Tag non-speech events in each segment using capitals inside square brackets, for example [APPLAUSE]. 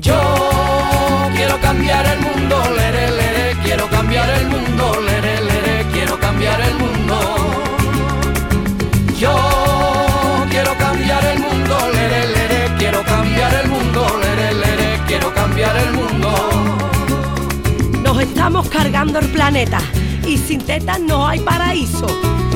Yo quiero cambiar el mundo, lere, lere, quiero cambiar el mundo, lere, lere, quiero cambiar el mundo. Yo quiero cambiar el mundo, lere, lere, quiero cambiar el mundo, lere, lere, quiero cambiar el mundo. Nos estamos cargando el planeta y sin tetas no hay paraíso.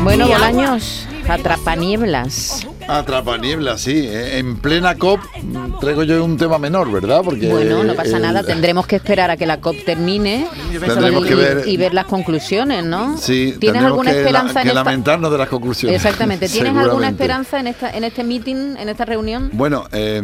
Bueno, Bolaños, atrapanieblas. Atrapa niebla, sí. eh, En plena COP mm, traigo yo un tema menor, ¿verdad? Porque Bueno, no pasa el- nada, tendremos que esperar a que la COP termine Tendremos y, que ver- y ver las conclusiones, ¿no? Sí, ¿Tienes alguna que, la- esperanza que en esta... lamentarnos de las conclusiones. Exactamente, ¿tienes alguna esperanza en esta en este meeting, en esta reunión? Bueno, eh,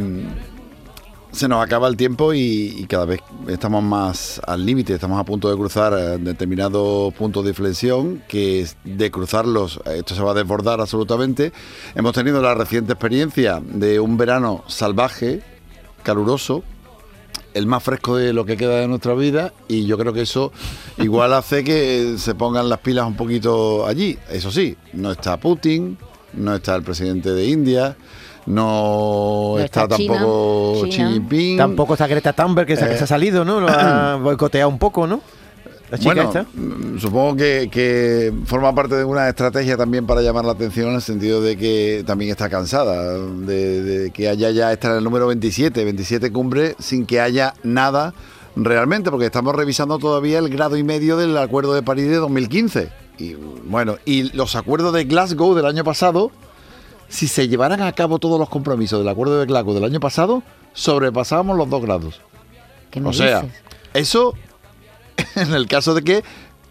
se nos acaba el tiempo y, cada vez estamos más al límite, estamos a punto de cruzar eh, determinados puntos de inflexión, que de cruzarlos, esto se va a desbordar absolutamente. Hemos tenido la reciente experiencia de un verano salvaje, caluroso, el más fresco de lo que queda de nuestra vida y yo creo que eso igual hace que se pongan las pilas un poquito allí. Eso sí, no está Putin, no está el presidente de India, no, No está, está China, tampoco Xi. Jinping. Tampoco está Greta Thunberg, que, se, que Eh. se ha salido, ¿no? Lo ha [CLEARS THROAT] boicoteado un poco, ¿no? La chica Bueno, esta. mm, supongo que, que forma parte de una estrategia también para llamar la atención en el sentido de que también está cansada de, de que haya ya está en el número 27, 27 cumbre sin que haya nada realmente, porque estamos revisando todavía el grado y medio del Acuerdo de París de 2015. Y bueno, y los acuerdos de Glasgow del año pasado, si se llevaran a cabo todos los compromisos del Acuerdo de Glasgow del año pasado, sobrepasábamos los dos grados. ¿Qué me O sea, dices? eso [LAUGHS] en el caso de que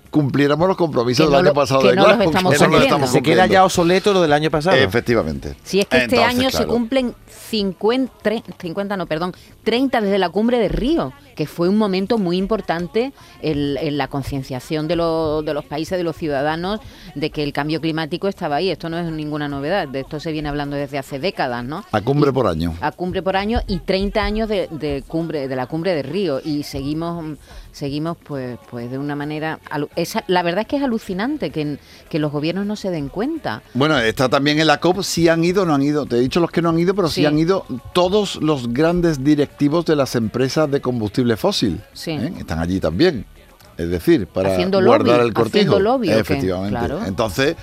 cumpliéramos los compromisos Que del no año lo- pasado que de no los estamos que no los estamos se queda ya obsoleto lo del año pasado. Efectivamente. Si es que este Entonces, año se cumplen 50, tre- 50, no, perdón, 30 desde la cumbre de Río, que fue un momento muy importante en, en la concienciación de, los- de los países, de los ciudadanos, de que el cambio climático estaba ahí. Esto no es ninguna novedad, de esto se viene hablando desde hace décadas, ¿no? A cumbre por año. a cumbre por año y 30 años de, de cumbre de la cumbre de Río y seguimos seguimos pues pues de una manera la verdad es que es alucinante que, que los gobiernos no se den cuenta Bueno, está también en la COP, si han ido o no han ido. Te he dicho los que no han ido, pero sí, Sí. han ido todos los grandes directivos de las empresas de combustible fósil. Sí. ¿eh? Están allí también. Es decir, para Haciendo guardar lobby, el cortijo. haciendo lobby. Efectivamente. Claro. Entonces,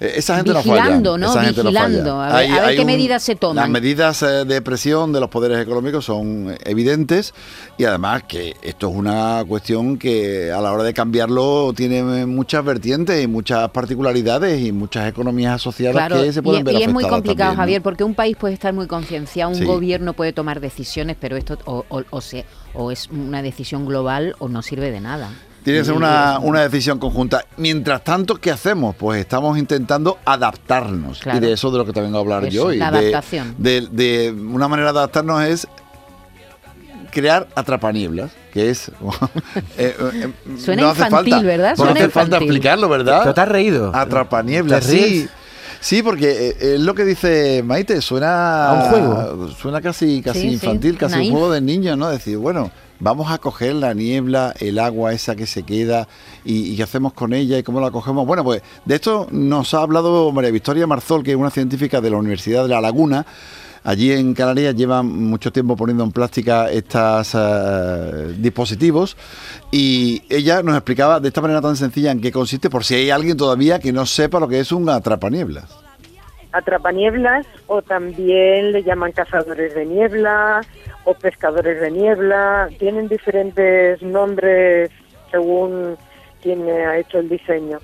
esa gente Vigilando, no ¿no? falla. Esa gente no Vigilando. falla. A ver- a ver qué medidas se toman. Las medidas eh, de presión de los poderes económicos son eh, evidentes y además que esto es una cuestión que a la hora de cambiarlo tiene muchas vertientes y muchas particularidades y muchas economías asociadas claro que se y, pueden y ver es muy complicado también, ¿no? Javier porque un país puede estar muy concienciado un Sí. gobierno puede tomar decisiones pero esto o, o, o se- o es una decisión global o no sirve de nada Tiene que ser una, una decisión conjunta. Mientras tanto, ¿qué hacemos? Pues estamos intentando adaptarnos. Claro. Y de eso de lo que te vengo a hablar Eso, yo. La adaptación. De, de una manera de adaptarnos es crear atrapanieblas, que es... [LAUGHS] eh, eh, Suena no hace infantil, falta- ¿verdad? No Suena hace falta explicarlo, ¿verdad? Pero te has reído. Atrapanieblas, sí. Sí, porque eh, es lo que dice Maite, suena A un juego. Suena casi, casi Sí, sí, infantil, casi naif. un juego de niños, ¿no? Decir, bueno, vamos a coger la niebla, el agua esa que se queda y, qué hacemos con ella y cómo la cogemos. Bueno, pues de esto nos ha hablado María Victoria Marzol, que es una científica de la Universidad de La Laguna. Allí en Canarias llevan mucho tiempo poniendo en práctica estos dispositivos y ella nos explicaba de esta manera tan sencilla en qué consiste, por si hay alguien todavía que no sepa lo que es un atrapanieblas. Atrapanieblas o también le llaman cazadores de niebla o pescadores de niebla. Tienen diferentes nombres según quien ha hecho el diseño.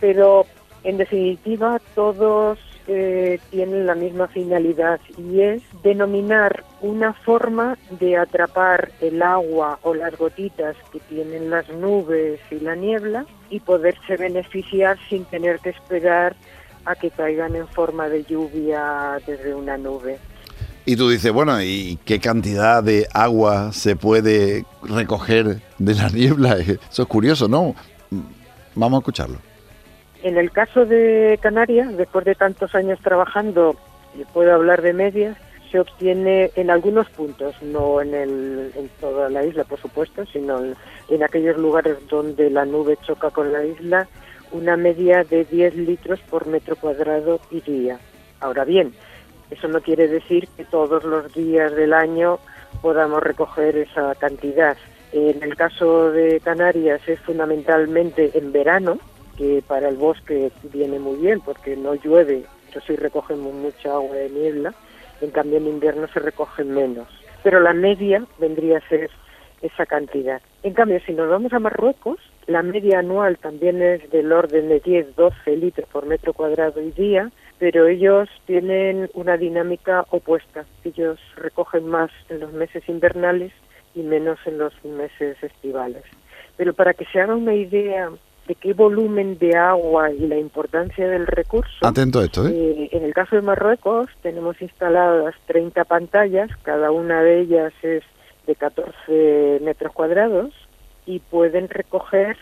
Pero en definitiva todos eh, tienen la misma finalidad y es denominar una forma de atrapar el agua o las gotitas que tienen las nubes y la niebla y poderse beneficiar sin tener que esperar a que caigan en forma de lluvia desde una nube. Y tú dices, bueno, ¿y qué cantidad de agua se puede recoger de la [LAUGHS] niebla? Eso es curioso, ¿no? Vamos a escucharlo. En el caso de Canarias, después de tantos años trabajando, y puedo hablar de medias, se obtiene en algunos puntos, no en, el, en toda la isla, por supuesto, sino en, en aquellos lugares donde la nube choca con la isla, una media de 10 litros por metro cuadrado y día. Ahora bien, eso no quiere decir que todos los días del año podamos recoger esa cantidad. En el caso de Canarias es fundamentalmente en verano, que para el bosque viene muy bien porque no llueve, pero sí recogemos mucha agua de niebla, en cambio en invierno se recoge menos. Pero la media vendría a ser esa cantidad. En cambio, si nos vamos a Marruecos, la media anual también es del orden de 10-12 litros por metro cuadrado y día, pero ellos tienen una dinámica opuesta. Ellos recogen más en los meses invernales y menos en los meses estivales. Pero para que se haga una idea de qué volumen de agua y la importancia del recurso, Atento a esto, ¿eh? eh, en el caso de Marruecos tenemos instaladas 30 pantallas, cada una de ellas es de 14 metros cuadrados y pueden recoger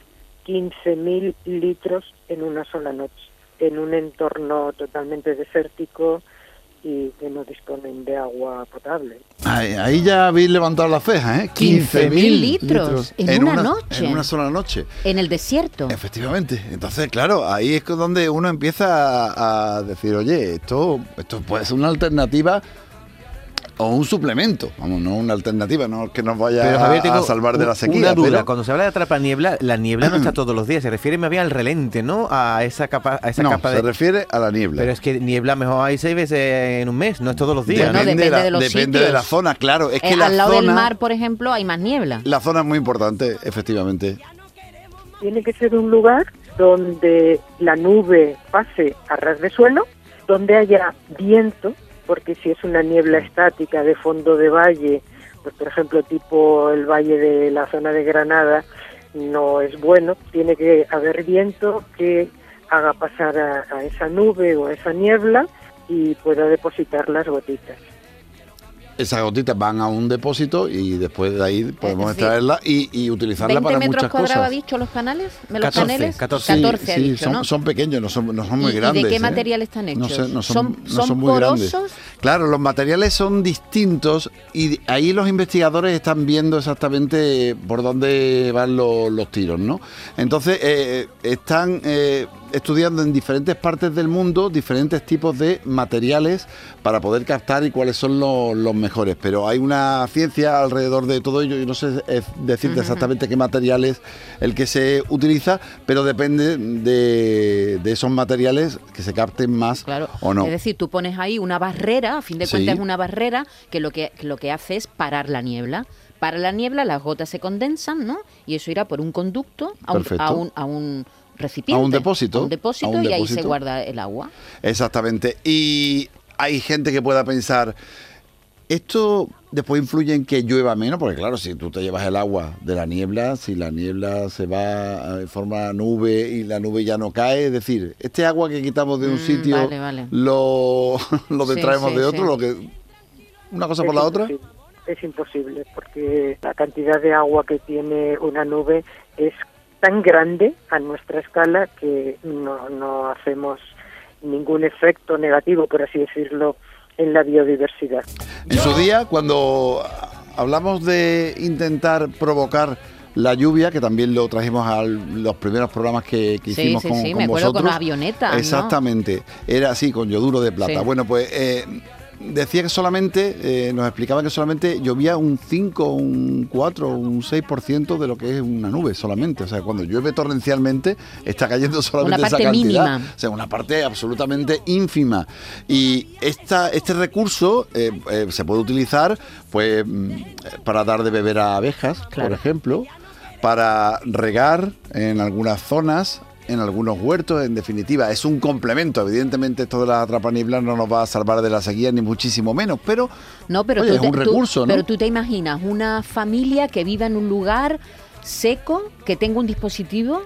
15.000 litros en una sola noche, en un entorno totalmente desértico y que no disponen de agua potable. Ahí, ahí ya habéis levantado la ceja, ¿eh? 15.000 litros en una noche. En una sola noche. En el desierto. Efectivamente. Entonces, claro, ahí es donde uno empieza a, a decir, oye, esto, esto puede ser una alternativa o un suplemento, vamos, no una alternativa, no que nos vaya Pero, Javier, a, salvar de la sequía. Una duda, pero- cuando se habla de atrapa niebla, la niebla no está [CLEARS THROAT] todos los días, se refiere más bien al relente, ¿no? A esa capa, a esa no, capa se de. refiere a la niebla. Pero es que niebla mejor hay seis veces en un mes, no es todos los días. Bueno, ¿no? depende la, de los depende de la zona, claro. Es que Eh, la al lado zona, del mar, por ejemplo, hay más niebla. la zona es muy importante, efectivamente. Tiene que ser un lugar donde la nube pase a ras de suelo, donde haya viento, porque si es una niebla estática de fondo de valle, pues por ejemplo tipo el valle de la zona de Granada, no es bueno. Tiene que haber viento que haga pasar a, a esa nube o a esa niebla y pueda depositar las gotitas. Esas gotitas van a un depósito y después de ahí podemos decir, extraerla y, y utilizarla 20 para metros muchas cuadrados, cosas. ha dicho los canales? ¿Me los 14, paneles? 14. Sí, 14 ha sí, dicho, son, ¿no? son pequeños, no son, no son muy ¿Y- y de grandes. qué ¿eh? material están No, hechos? sé, no son, ¿Son- no son son muy grandes. Claro, los materiales son distintos y ahí los investigadores están viendo exactamente por dónde van lo- los tiros, ¿no? Entonces, eh, están eh, estudiando en diferentes partes del mundo diferentes tipos de materiales para poder captar y cuáles son los, los mejores. Pero hay una ciencia alrededor de todo ello y no sé eh, decirte exactamente qué material es el que se utiliza, pero depende de, de esos materiales que se capten más Claro. o no. Es decir, tú pones ahí una barrera, a fin de Sí. cuentas es una barrera que lo que, lo que hace es parar la niebla. Para la niebla las gotas se condensan, ¿no? Y eso irá por un conducto a un, a un, a un recipiente. A un depósito, a un depósito a un y ahí se guarda el agua. Exactamente. Y hay gente que pueda pensar, esto después influye en que llueva menos, porque claro, si tú te llevas el agua de la niebla, si la niebla se va en forma nube y la nube ya no cae, es decir, este agua que quitamos de un Mm, sitio vale, vale. lo, [LAUGHS] lo Sí, detraemos sí, de otro, sí. lo que una cosa por la otra. Es imposible porque la cantidad de agua que tiene una nube es tan grande a nuestra escala que no, no hacemos ningún efecto negativo, por así decirlo, en la biodiversidad. En su día, cuando hablamos de intentar provocar la lluvia, que también lo trajimos a los primeros programas que, que Sí, hicimos sí, con, sí, con me acuerdo con vosotros. la avioneta, ¿no? Exactamente, era así, con yoduro de plata. Bueno, pues eh, decía que solamente, eh, nos explicaba que solamente llovía un 5, un 4, un 6% de lo que es una nube solamente. O sea, cuando llueve torrencialmente, está cayendo solamente Una esa cantidad. mínima. O sea, una parte absolutamente ínfima. Y esta, este recurso eh, eh, se puede utilizar pues mm, para dar de beber a abejas, por ejemplo, para regar en algunas zonas, en algunos huertos, en definitiva, es un complemento. Evidentemente, esto de la atrapanibla no nos va a salvar de la sequía, ni muchísimo menos, pero, No, pero oye, tú es te, un tú- recurso, ¿no? pero tú te imaginas una familia que viva en un lugar seco, que tenga un dispositivo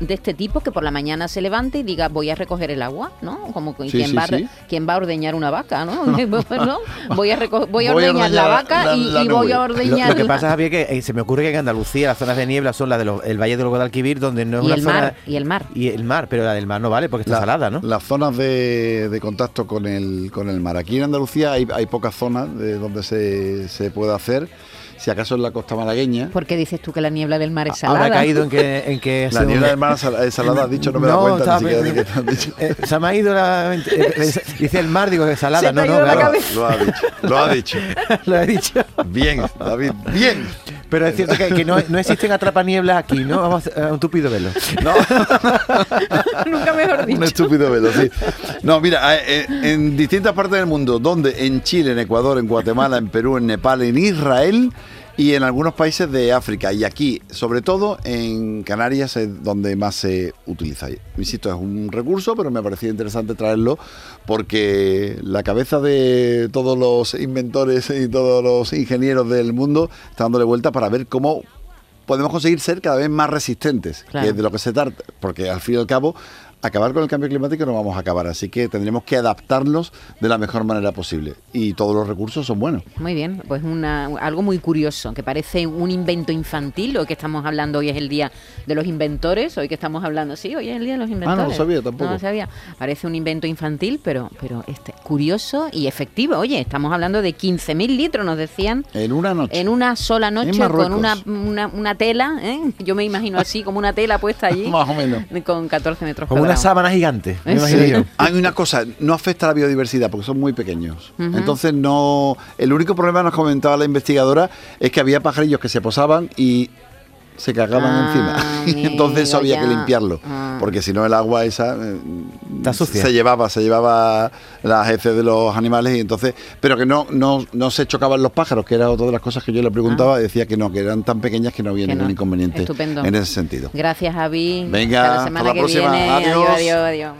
de este tipo que por la mañana se levante y diga voy a recoger el agua, ¿no? Como Sí, quien, sí, va, sí. quien va a ordeñar una vaca, ¿no? [LAUGHS] [LAUGHS] ¿No? Voy a voy a Voy a ordeñar la vaca la- y, la y voy a Lo, ordeñar lo que pasa, Javier, que eh, se me ocurre que en Andalucía las zonas de niebla son las del el Valle del Guadalquivir, donde no es y una el zona... mar, y el mar. Y el mar, pero la del mar no vale porque está salada, ¿no? Las zonas de, de contacto con el, con el mar. Aquí en Andalucía hay, hay pocas zonas de donde se, se puede hacer. Si acaso en la costa malagueña. ¿Por qué dices tú que la niebla del mar es salada? Ahora ha caído en que, en que La niebla del mar es salada, has dicho, no me he dado cuenta estaba ni siquiera de te dicho. Eh, se me ha ido la... eh, [LAUGHS] dice el mar, digo que salada, Se te no, ha no, claro. Lo ha dicho, lo ha dicho. Lo [LAUGHS] he dicho. Bien, David, bien. Pero es cierto que, que no, no existen atrapanieblas aquí, ¿no? Vamos a un tupido velo. No, [LAUGHS] Nunca mejor un dicho. estúpido velo, sí. No, mira, eh, eh, en distintas partes del mundo, donde en Chile, en Ecuador, en Guatemala, en Perú, en Nepal, en Israel y en algunos países de África. Y aquí, sobre todo en Canarias, es donde más se utiliza. Insisto, es un recurso, pero me ha parecido interesante traerlo porque la cabeza de todos los inventores y todos los ingenieros del mundo está dándole vuelta para ver cómo podemos conseguir ser cada vez más resistentes, Claro. que es de lo que se trata, porque al fin y al cabo acabar con el cambio climático no vamos a acabar, así que tendremos que adaptarnos de la mejor manera posible y todos los recursos son buenos. Muy bien, pues una, algo muy curioso, que parece un invento infantil, hoy que estamos hablando, hoy es el día de los inventores, hoy que estamos hablando, sí, hoy es el día de los inventores. Ah, no lo sabía tampoco. No lo sabía. Parece un invento infantil, pero, pero este, curioso y efectivo. Oye, estamos hablando de 15.000 litros, nos decían, En una noche. en una sola noche con una, una, una tela, ¿eh? yo me imagino así, como una tela puesta [LAUGHS] allí, Más o menos. con 14 metros Como una sábana gigante, me Sí. imagino yo. [LAUGHS] Hay una cosa, no afecta a la biodiversidad porque son muy pequeños. Entonces no. El único problema nos comentaba la investigadora es que había pajarillos que se posaban y se cagaban Ah, encima. [LAUGHS] Y entonces eso había que limpiarlo. Ah. Porque si no el agua esa eh, Está sucia. se llevaba, se llevaba las heces de los animales y entonces, pero que no, no, no se chocaban los pájaros, que era otra de las cosas que yo le preguntaba, decía que no, que eran tan pequeñas que no había Ah. Que ningún no. inconveniente Estupendo. en ese sentido. Gracias, Javi. Venga, Hasta la hasta semana la que próxima. viene. Adiós. adiós, adiós.